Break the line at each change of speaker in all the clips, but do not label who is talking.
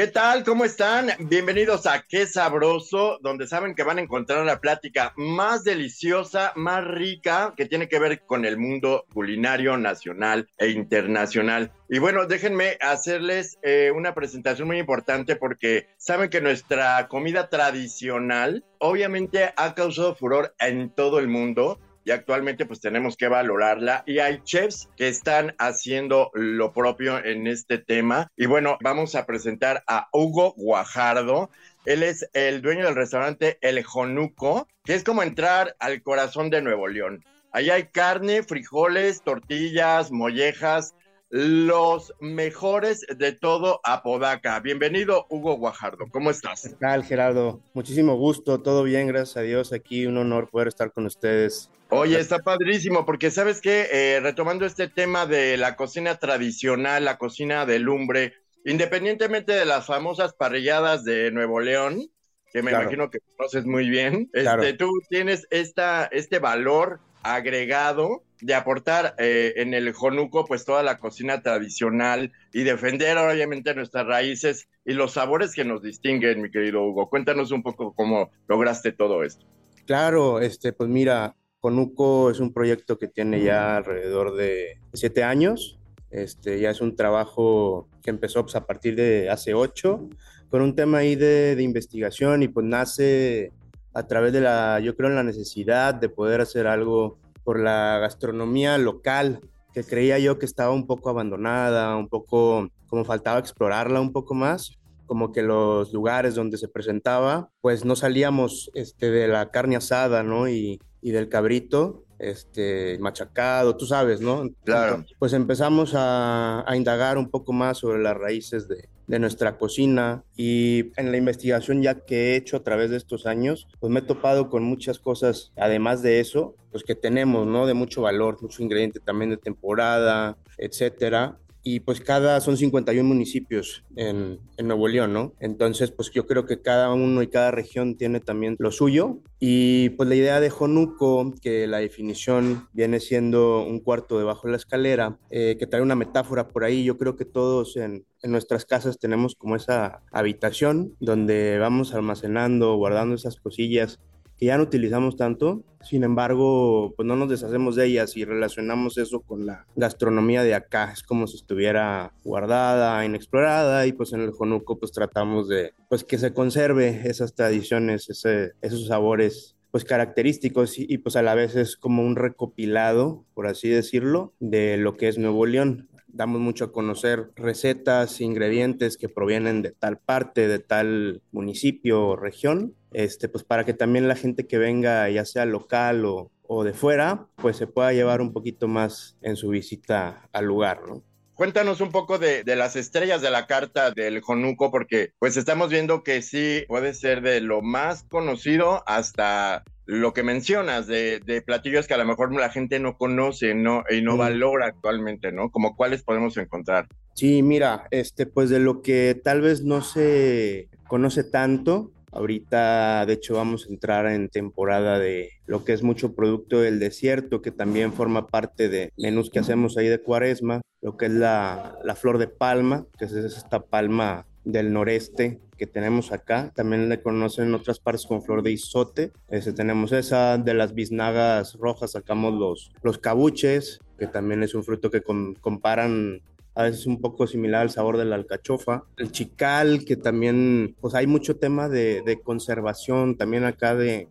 ¿Qué tal? ¿Cómo están? Bienvenidos a Qué Sabroso, donde saben que van a encontrar la plática más deliciosa, más rica, que tiene que ver con el mundo culinario nacional e internacional. Y bueno, déjenme hacerles eh, una presentación muy importante porque saben que nuestra comida tradicional obviamente ha causado furor en todo el mundo y actualmente pues tenemos que valorarla y hay chefs que están haciendo lo propio en este tema y bueno, vamos a presentar a Hugo Guajardo. Él es el dueño del restaurante El Jonuco, que es como entrar al corazón de Nuevo León. Ahí hay carne, frijoles, tortillas, mollejas, los mejores de todo Apodaca. Bienvenido, Hugo Guajardo. ¿Cómo estás?
¿Qué tal, Gerardo? Muchísimo gusto, todo bien, gracias a Dios. Aquí un honor poder estar con ustedes.
Oye, está padrísimo, porque sabes que eh, retomando este tema de la cocina tradicional, la cocina de lumbre, independientemente de las famosas parrilladas de Nuevo León, que me imagino que conoces muy bien, este, tú tienes esta, este valor agregado de aportar eh, en el Jonuco pues toda la cocina tradicional y defender obviamente nuestras raíces y los sabores que nos distinguen, mi querido Hugo. Cuéntanos un poco cómo lograste todo esto.
Claro, este, pues mira, Conuco es un proyecto que tiene ya alrededor de siete años. Este, ya es un trabajo que empezó pues, a partir de hace ocho, con un tema ahí de, de, investigación y pues nace a través de la, yo creo, en la necesidad de poder hacer algo por la gastronomía local, que creía yo que estaba un poco abandonada, un poco como faltaba explorarla un poco más como que los lugares donde se presentaba, pues no salíamos este, de la carne asada, ¿no? Y, y del cabrito este, machacado, tú sabes, ¿no?
Claro.
Pues empezamos a, a indagar un poco más sobre las raíces de, de, nuestra cocina y en la investigación ya que he hecho a través de estos años, pues me he topado con muchas cosas, además de eso, pues que tenemos, ¿no? De mucho valor, mucho ingrediente también de temporada, etcétera y pues cada, son 51 municipios en, en, Nuevo León, ¿no? Entonces, pues yo creo que cada uno y cada región tiene también lo suyo. Y pues la idea de Jonuco, que la definición viene siendo un cuarto debajo de la escalera, eh, que trae una metáfora por ahí, yo creo que todos en, en nuestras casas tenemos como esa habitación donde vamos almacenando, guardando esas cosillas que ya no utilizamos tanto, sin embargo, pues no nos deshacemos de ellas y relacionamos eso con la gastronomía de acá, es como si estuviera guardada, inexplorada y pues en el Jonuco pues tratamos de pues que se conserve esas tradiciones, esos sabores pues característicos y, y, pues a la vez es como un recopilado, por así decirlo, de lo que es Nuevo León damos mucho a conocer recetas, ingredientes que provienen de tal parte, de tal municipio o región, este, pues para que también la gente que venga, ya sea local o, o de fuera, pues se pueda llevar un poquito más en su visita al lugar, ¿no?
Cuéntanos un poco de, de, las estrellas de la carta del Jonuco, porque pues estamos viendo que sí puede ser de lo más conocido hasta lo que mencionas de, de platillos que a lo mejor la gente no conoce ¿no? y no mm. valora actualmente, ¿no? Como cuáles podemos encontrar.
Sí, mira, este, pues de lo que tal vez no se conoce tanto, Ahorita, de hecho, vamos a entrar en temporada de lo que es mucho producto del desierto, que también forma parte de menús que hacemos ahí de cuaresma, lo que es la, la flor de palma, que es esta palma del noreste que tenemos acá. También le conocen en otras partes con flor de isote. Ese, tenemos esa de las biznagas rojas, sacamos los, los cabuches, que también es un fruto que com comparan a veces un poco similar al sabor de la alcachofa. El chical, que también, pues hay mucho tema de, conservación, también acá de,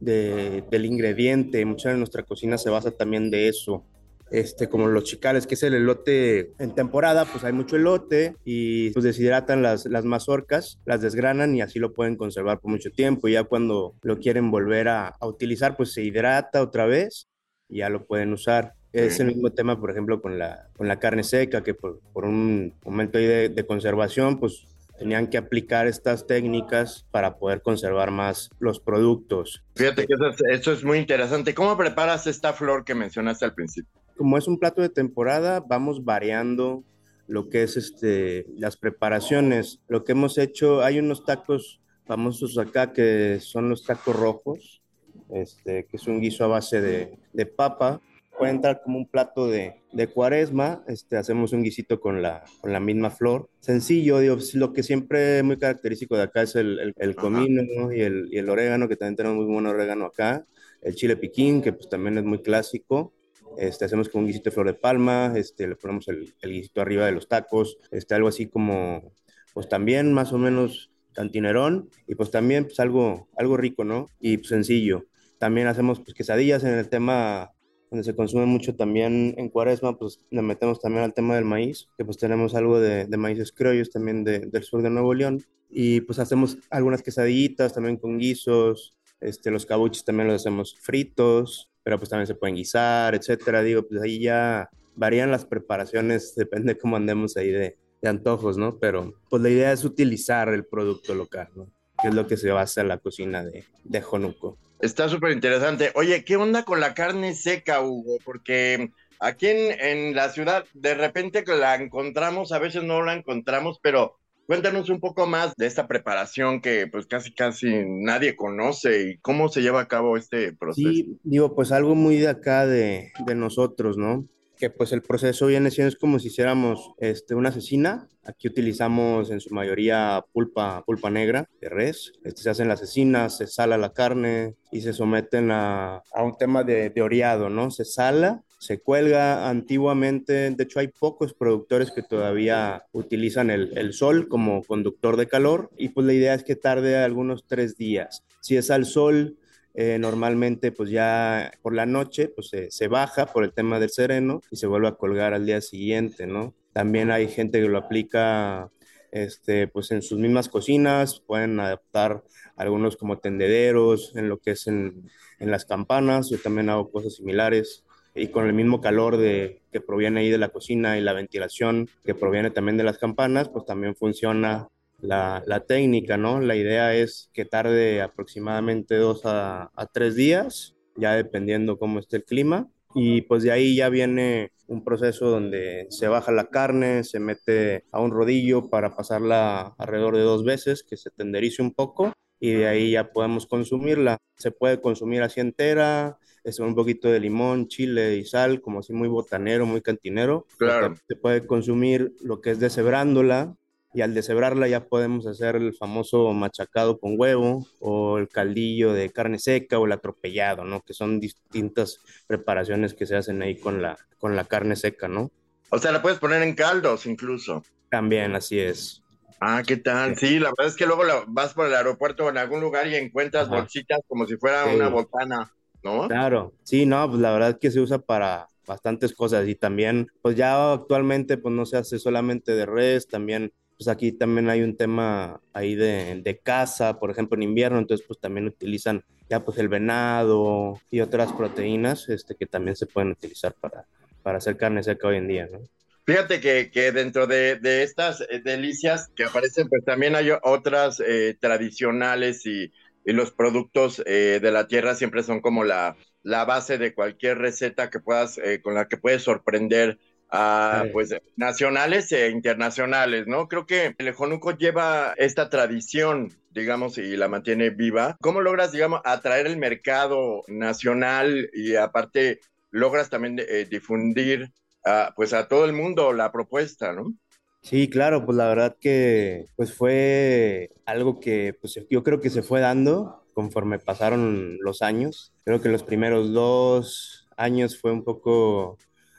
del ingrediente. Mucha de nuestra cocina se basa también de eso. Este, como los chicales, que es el elote en temporada, pues hay mucho elote y pues deshidratan las, las mazorcas, las desgranan y así lo pueden conservar por mucho tiempo. Y ya cuando lo quieren volver a, a utilizar, pues se hidrata otra vez y ya lo pueden usar. Es el mismo tema, por ejemplo, con la, con la carne seca, que por, por un momento ahí de, de, conservación, pues tenían que aplicar estas técnicas para poder conservar más los productos.
Fíjate que eso es, eso es muy interesante. ¿Cómo preparas esta flor que mencionaste al principio?
Como es un plato de temporada, vamos variando lo que es este, las preparaciones. Lo que hemos hecho, hay unos tacos famosos acá que son los tacos rojos, este, que es un guiso a base de, de papa. Puede entrar como un plato de, de cuaresma, este, hacemos un guisito con la, con la misma flor. Sencillo, digo, lo que siempre es muy característico de acá es el, el, el comino ¿no? y, el, y el orégano, que también tenemos muy buen orégano acá. El chile piquín, que pues también es muy clásico. Este, hacemos con un guisito de flor de palma, este, le ponemos el, el guisito arriba de los tacos, este, algo así como, pues también más o menos cantinerón y pues también pues algo, algo rico, ¿no? Y pues, sencillo. También hacemos pues quesadillas en el tema donde se consume mucho también en cuaresma, pues le metemos también al tema del maíz, que pues tenemos algo de, de maíces criollos también de, del sur de Nuevo León. Y pues hacemos algunas quesadillitas también con guisos, este, los cabuches también los hacemos fritos, pero pues también se pueden guisar, etcétera. Digo, pues ahí ya varían las preparaciones, depende cómo andemos ahí de, de antojos, ¿no? Pero pues la idea es utilizar el producto local, ¿no? Que es lo que se basa en la cocina de, de Jonuco.
Está súper interesante. Oye, ¿qué onda con la carne seca, Hugo? Porque aquí en, en, la ciudad de repente la encontramos, a veces no la encontramos, pero cuéntanos un poco más de esta preparación que pues casi casi nadie conoce y cómo se lleva a cabo este proceso.
Sí, digo, pues algo muy de acá de, de nosotros, ¿no? que pues el proceso viene siendo es como si hiciéramos este, una cecina. Aquí utilizamos en su mayoría pulpa, pulpa negra de res. Este, se hacen las cecinas, se sala la carne y se someten a, a un tema de, de oreado, ¿no? Se sala, se cuelga antiguamente. De hecho, hay pocos productores que todavía utilizan el, el sol como conductor de calor y pues la idea es que tarde algunos tres días. Si es al sol, eh, normalmente pues ya por la noche pues se, se, baja por el tema del sereno y se vuelve a colgar al día siguiente, ¿no? También hay gente que lo aplica este, pues en sus mismas cocinas, pueden adaptar algunos como tendederos, en lo que es en, en las campanas, yo también hago cosas similares y con el mismo calor de, que proviene ahí de la cocina y la ventilación que proviene también de las campanas, pues también funciona la, la, técnica, ¿no? La idea es que tarde aproximadamente dos a, a, tres días, ya dependiendo cómo esté el clima. Y pues de ahí ya viene un proceso donde se baja la carne, se mete a un rodillo para pasarla alrededor de dos veces, que se tenderice un poco y de ahí ya podemos consumirla. Se puede consumir así entera, es un poquito de limón, chile y sal, como así muy botanero, muy cantinero.
Claro.
Se puede consumir lo que es deshebrándola, y al deshebrarla ya podemos hacer el famoso machacado con huevo o el caldillo de carne seca o el atropellado, ¿no? Que son distintas preparaciones que se hacen ahí con la, con la carne seca, ¿no?
O sea, la puedes poner en caldos incluso.
También, así es.
Ah, ¿qué tal? Sí, la verdad es que luego la, vas por el aeropuerto o en algún lugar y encuentras Ajá. bolsitas como si fuera sí. una botana, ¿no?
Claro, sí, no, pues la verdad es que se usa para bastantes cosas y también, pues ya actualmente pues no se hace solamente de res, también pues aquí también hay un tema ahí de, de, caza, por ejemplo, en invierno, entonces pues también utilizan ya pues el venado y otras proteínas este, que también se pueden utilizar para, para hacer carne seca hoy en día, ¿no?
Fíjate que, que dentro de, de, estas eh, delicias que aparecen, pues también hay otras eh, tradicionales y, y, los productos eh, de la tierra siempre son como la, la base de cualquier receta que puedas, eh, con la que puedes sorprender a sí. pues nacionales e internacionales, ¿no? Creo que el Jonuco lleva esta tradición, digamos, y la mantiene viva. ¿Cómo logras, digamos, atraer el mercado nacional y aparte logras también eh, difundir uh, pues a todo el mundo la propuesta, ¿no?
Sí, claro, pues la verdad que pues fue algo que pues yo creo que se fue dando conforme pasaron los años. Creo que los primeros dos años fue un poco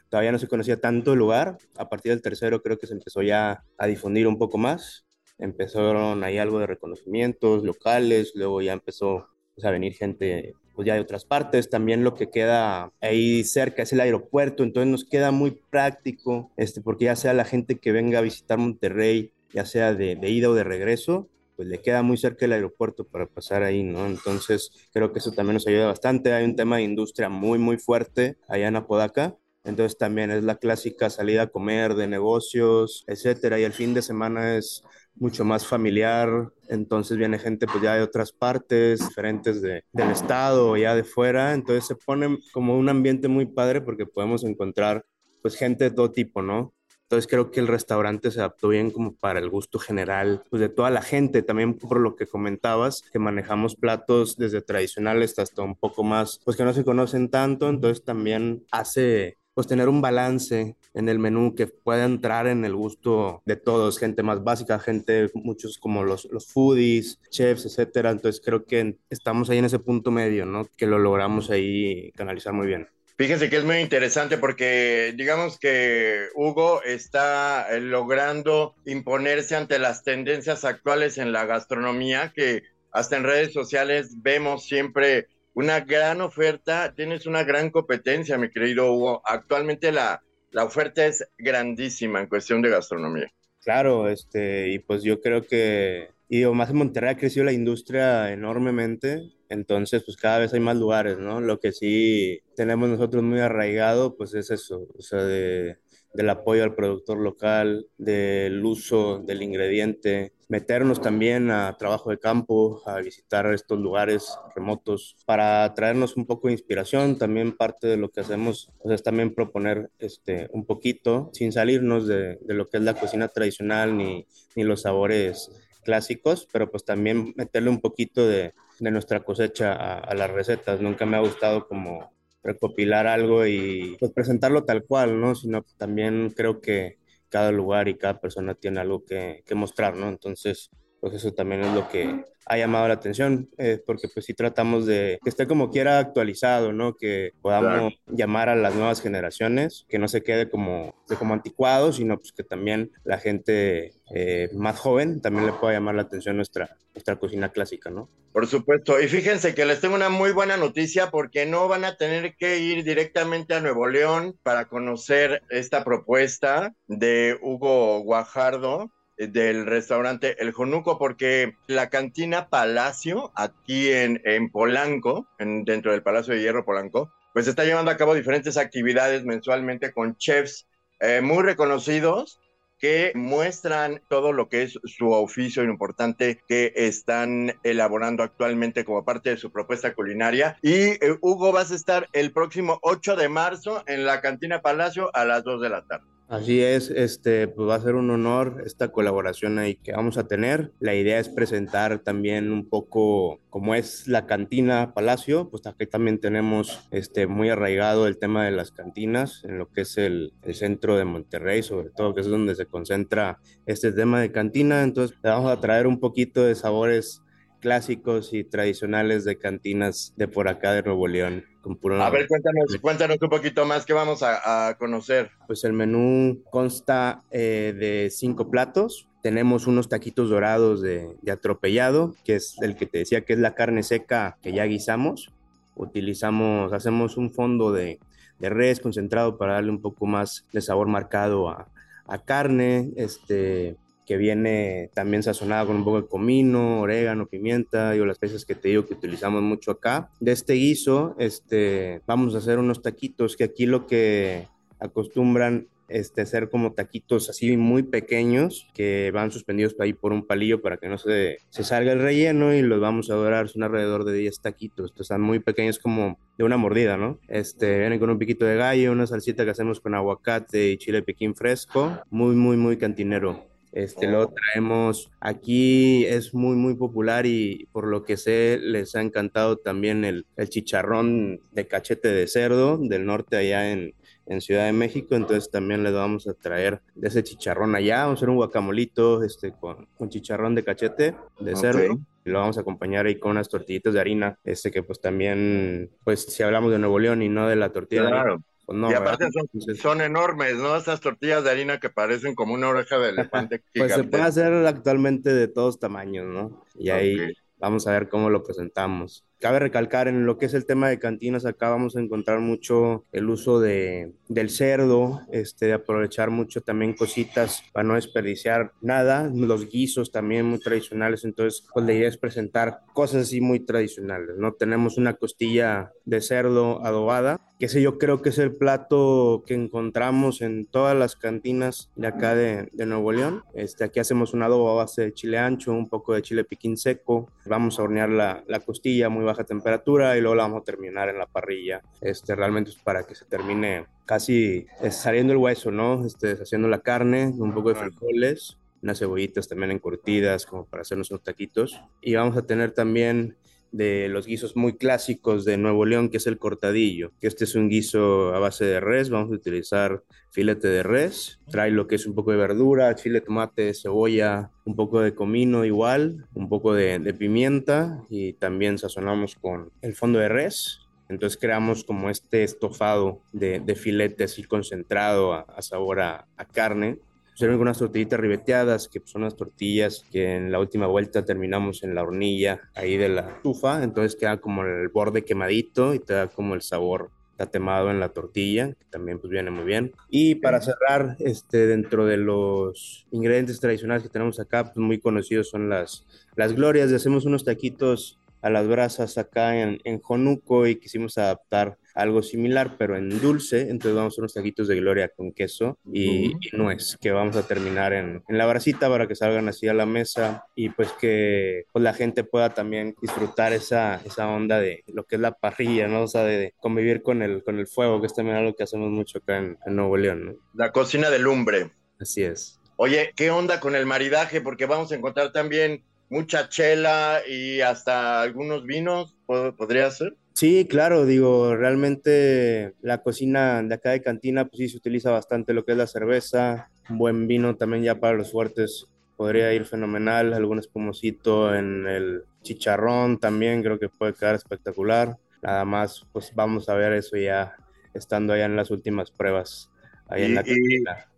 todavía no se conocía tanto el lugar. A partir del tercero creo que se empezó ya a difundir un poco más. Empezaron ahí algo de reconocimientos locales, luego ya empezó pues, a venir gente pues ya hay otras partes. También lo que queda ahí cerca es el aeropuerto, entonces nos queda muy práctico, este, porque ya sea la gente que venga a visitar Monterrey, ya sea de, de ida o de regreso, pues le queda muy cerca el aeropuerto para pasar ahí, ¿no? Entonces creo que eso también nos ayuda bastante. Hay un tema de industria muy, muy fuerte allá en Apodaca. Entonces también es la clásica salida a comer de negocios, etcétera. Y el fin de semana es mucho más familiar, entonces viene gente pues ya de otras partes, diferentes de, del estado ya de fuera, entonces se pone como un ambiente muy padre porque podemos encontrar pues gente de todo tipo, ¿no? Entonces creo que el restaurante se adaptó bien como para el gusto general pues, de toda la gente, también por lo que comentabas, que manejamos platos desde tradicionales hasta un poco más, pues que no se conocen tanto, entonces también hace pues tener un balance en el menú que pueda entrar en el gusto de todos, gente más básica, gente, muchos como los, los foodies, chefs, etcétera. Entonces creo que estamos ahí en ese punto medio, ¿no? Que lo logramos ahí canalizar muy bien.
Fíjense que es muy interesante porque digamos que Hugo está eh, logrando imponerse ante las tendencias actuales en la gastronomía que hasta en redes sociales vemos siempre una gran oferta, tienes una gran competencia, mi querido Hugo. Actualmente la, la oferta es grandísima en cuestión de gastronomía.
Claro, este, y pues yo creo que, y más en Monterrey ha crecido la industria enormemente, entonces pues cada vez hay más lugares, ¿no? Lo que sí tenemos nosotros muy arraigado, pues es eso, o sea, de, del apoyo al productor local, del uso del ingrediente, meternos también a trabajo de campo, a visitar estos lugares remotos para traernos un poco de inspiración. También parte de lo que hacemos es también proponer este, un poquito, sin salirnos de, de lo que es la cocina tradicional ni, ni los sabores clásicos, pero pues también meterle un poquito de, de nuestra cosecha a, las recetas. Nunca me ha gustado como recopilar algo y pues presentarlo tal cual, ¿no? Sino también creo que cada lugar y cada persona tiene algo que, que mostrar, ¿no? Entonces, pues eso también es lo que ha llamado la atención, eh, porque pues sí tratamos de que esté como quiera actualizado, ¿no? Que podamos claro. llamar a las nuevas generaciones, que no se quede como, de como anticuado, sino pues que también la gente eh, más joven también le pueda llamar la atención nuestra, nuestra cocina clásica, ¿no?
Por supuesto, y fíjense que les tengo una muy buena noticia porque no van a tener que ir directamente a Nuevo León para conocer esta propuesta de Hugo Guajardo, del restaurante El Jonuco, porque la cantina Palacio, aquí en, en Polanco, en, dentro del Palacio de Hierro Polanco, pues está llevando a cabo diferentes actividades mensualmente con chefs eh, muy reconocidos que muestran todo lo que es su oficio importante que están elaborando actualmente como parte de su propuesta culinaria. Y eh, Hugo, vas a estar el próximo 8 de marzo en la Cantina Palacio a las 2 de la tarde.
Así es, este, pues va a ser un honor esta colaboración ahí que vamos a tener. La idea es presentar también un poco cómo es la cantina Palacio, pues aquí también tenemos este, muy arraigado el tema de las cantinas en lo que es el, el centro de Monterrey, sobre todo que es donde se concentra este tema de cantina. Entonces, vamos a traer un poquito de sabores clásicos y tradicionales de cantinas de por acá de Nuevo León.
Con. A ver, cuéntanos, cuéntanos un poquito más que vamos a, a conocer.
Pues el menú consta eh, de cinco platos. Tenemos unos taquitos dorados de, de, atropellado, que es el que te decía que es la carne seca que ya guisamos. Utilizamos, hacemos un fondo de, de res concentrado para darle un poco más de sabor marcado a, a carne. Este, que viene también sazonada con un poco de comino, orégano, pimienta, digo, las especies que te digo que utilizamos mucho acá. De este guiso, este, vamos a hacer unos taquitos, que aquí lo que acostumbran este, hacer como taquitos así muy pequeños que van suspendidos ahí por un palillo para que no se, se salga el relleno y los vamos a dorar, son alrededor de 10 taquitos, Estos están muy pequeños como de una mordida, ¿no? Este, vienen con un piquito de gallo, una salsita que hacemos con aguacate y chile piquín fresco, muy, muy, muy cantinero. Este lo traemos aquí, es muy, muy popular y por lo que sé, les ha encantado también el, el chicharrón de cachete de cerdo del norte allá en, en, Ciudad de México. Entonces también les vamos a traer de ese chicharrón allá. Vamos a hacer un guacamolito este, con, con chicharrón de cachete de cerdo. Okay. Y lo vamos a acompañar ahí con unas tortillitas de harina, este que pues también, pues si hablamos de Nuevo León y no de la tortilla
claro.
de harina,
pues no, y aparte son, son, enormes, ¿no? Esas tortillas de harina que parecen como una oreja de elefante.
pues se puede hacer actualmente de todos tamaños, ¿no? Y ahí vamos a ver cómo lo presentamos. Cabe recalcar en lo que es el tema de cantinas, acá vamos a encontrar mucho el uso de, del cerdo, este, de aprovechar mucho también cositas para no desperdiciar nada, los guisos también muy tradicionales, entonces pues la idea es presentar cosas así muy tradicionales, ¿no? Tenemos una costilla de cerdo adobada, que ese yo creo que es el plato que encontramos en todas las cantinas de acá de, de Nuevo León. Este, aquí hacemos un adobo a base de chile ancho, un poco de chile piquín seco, vamos a hornear la, la costilla muy baja temperatura y luego la vamos a terminar en la parrilla, este, realmente es para que se termine casi saliendo el hueso, ¿no? Este, haciendo la carne, un poco de frijoles, unas cebollitas también encurtidas como para hacernos unos taquitos. Y vamos a tener también de los guisos muy clásicos de Nuevo León, que es el cortadillo, este es un guiso a base de res, vamos a utilizar filete de res, trae lo que es un poco de verdura, chile, tomate, cebolla, un poco de comino igual, un poco de, pimienta. Y también sazonamos con el fondo de res, entonces creamos como este estofado de, de filete así concentrado a, a sabor a carne sirven con unas tortillitas ribeteadas, que son unas tortillas que en la última vuelta terminamos en la hornilla ahí de la estufa, entonces queda como el borde quemadito y te da como el sabor tatemado en la tortilla, que también pues viene muy bien. Y para cerrar, este, dentro de los ingredientes tradicionales que tenemos acá, pues muy conocidos son las, las glorias, hacemos unos taquitos a las brasas acá en, en Jonuco y quisimos adaptar algo similar, pero en dulce. Entonces vamos a hacer unos taquitos de gloria con queso y, y nuez, que vamos a terminar en, en, la brasita para que salgan así a la mesa y pues que pues, la gente pueda también disfrutar esa, esa onda de lo que es la parrilla, ¿no? O sea, de, de convivir con el, con el fuego, que es también algo que hacemos mucho acá en, en Nuevo León, ¿no?
La cocina de lumbre.
Así es.
Oye, ¿qué onda con el maridaje? Porque vamos a encontrar también mucha chela y hasta algunos vinos, ¿podría ser?
Sí, claro, digo, realmente la cocina de acá de cantina, pues sí se utiliza bastante lo que es la cerveza, un buen vino también ya para los fuertes podría ir fenomenal, algún espumosito en el chicharrón también creo que puede quedar espectacular, nada más pues vamos a ver eso ya estando allá en las últimas pruebas, ahí
y,
en la cantina.
Y,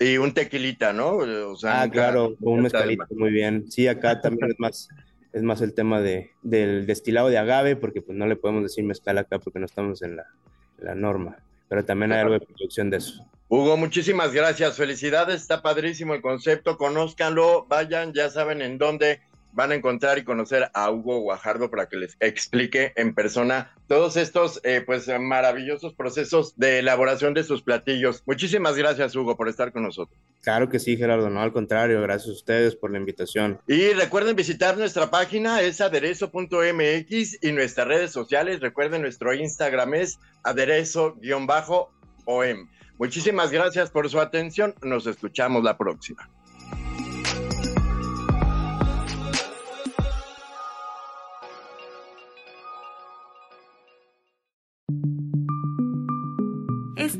y, un tequilita, ¿no?
O sea, ah, claro, un mezcalito, muy bien, sí, acá también es más es más el tema de, del destilado de agave, porque pues no le podemos decir mezcal acá porque no estamos en la, la norma, pero también hay algo de producción de eso.
Hugo, muchísimas gracias, felicidades, está padrísimo el concepto, conózcanlo, vayan, ya saben en dónde van a encontrar y conocer a Hugo Guajardo para que les explique en persona todos estos eh, pues maravillosos procesos de elaboración de sus platillos. Muchísimas gracias Hugo por estar con nosotros.
Claro que sí, Gerardo, no al contrario, gracias a ustedes por la invitación.
Y recuerden visitar nuestra página, es aderezo.mx y nuestras redes sociales, recuerden nuestro Instagram es aderezo-om. Muchísimas gracias por su atención, nos escuchamos la próxima.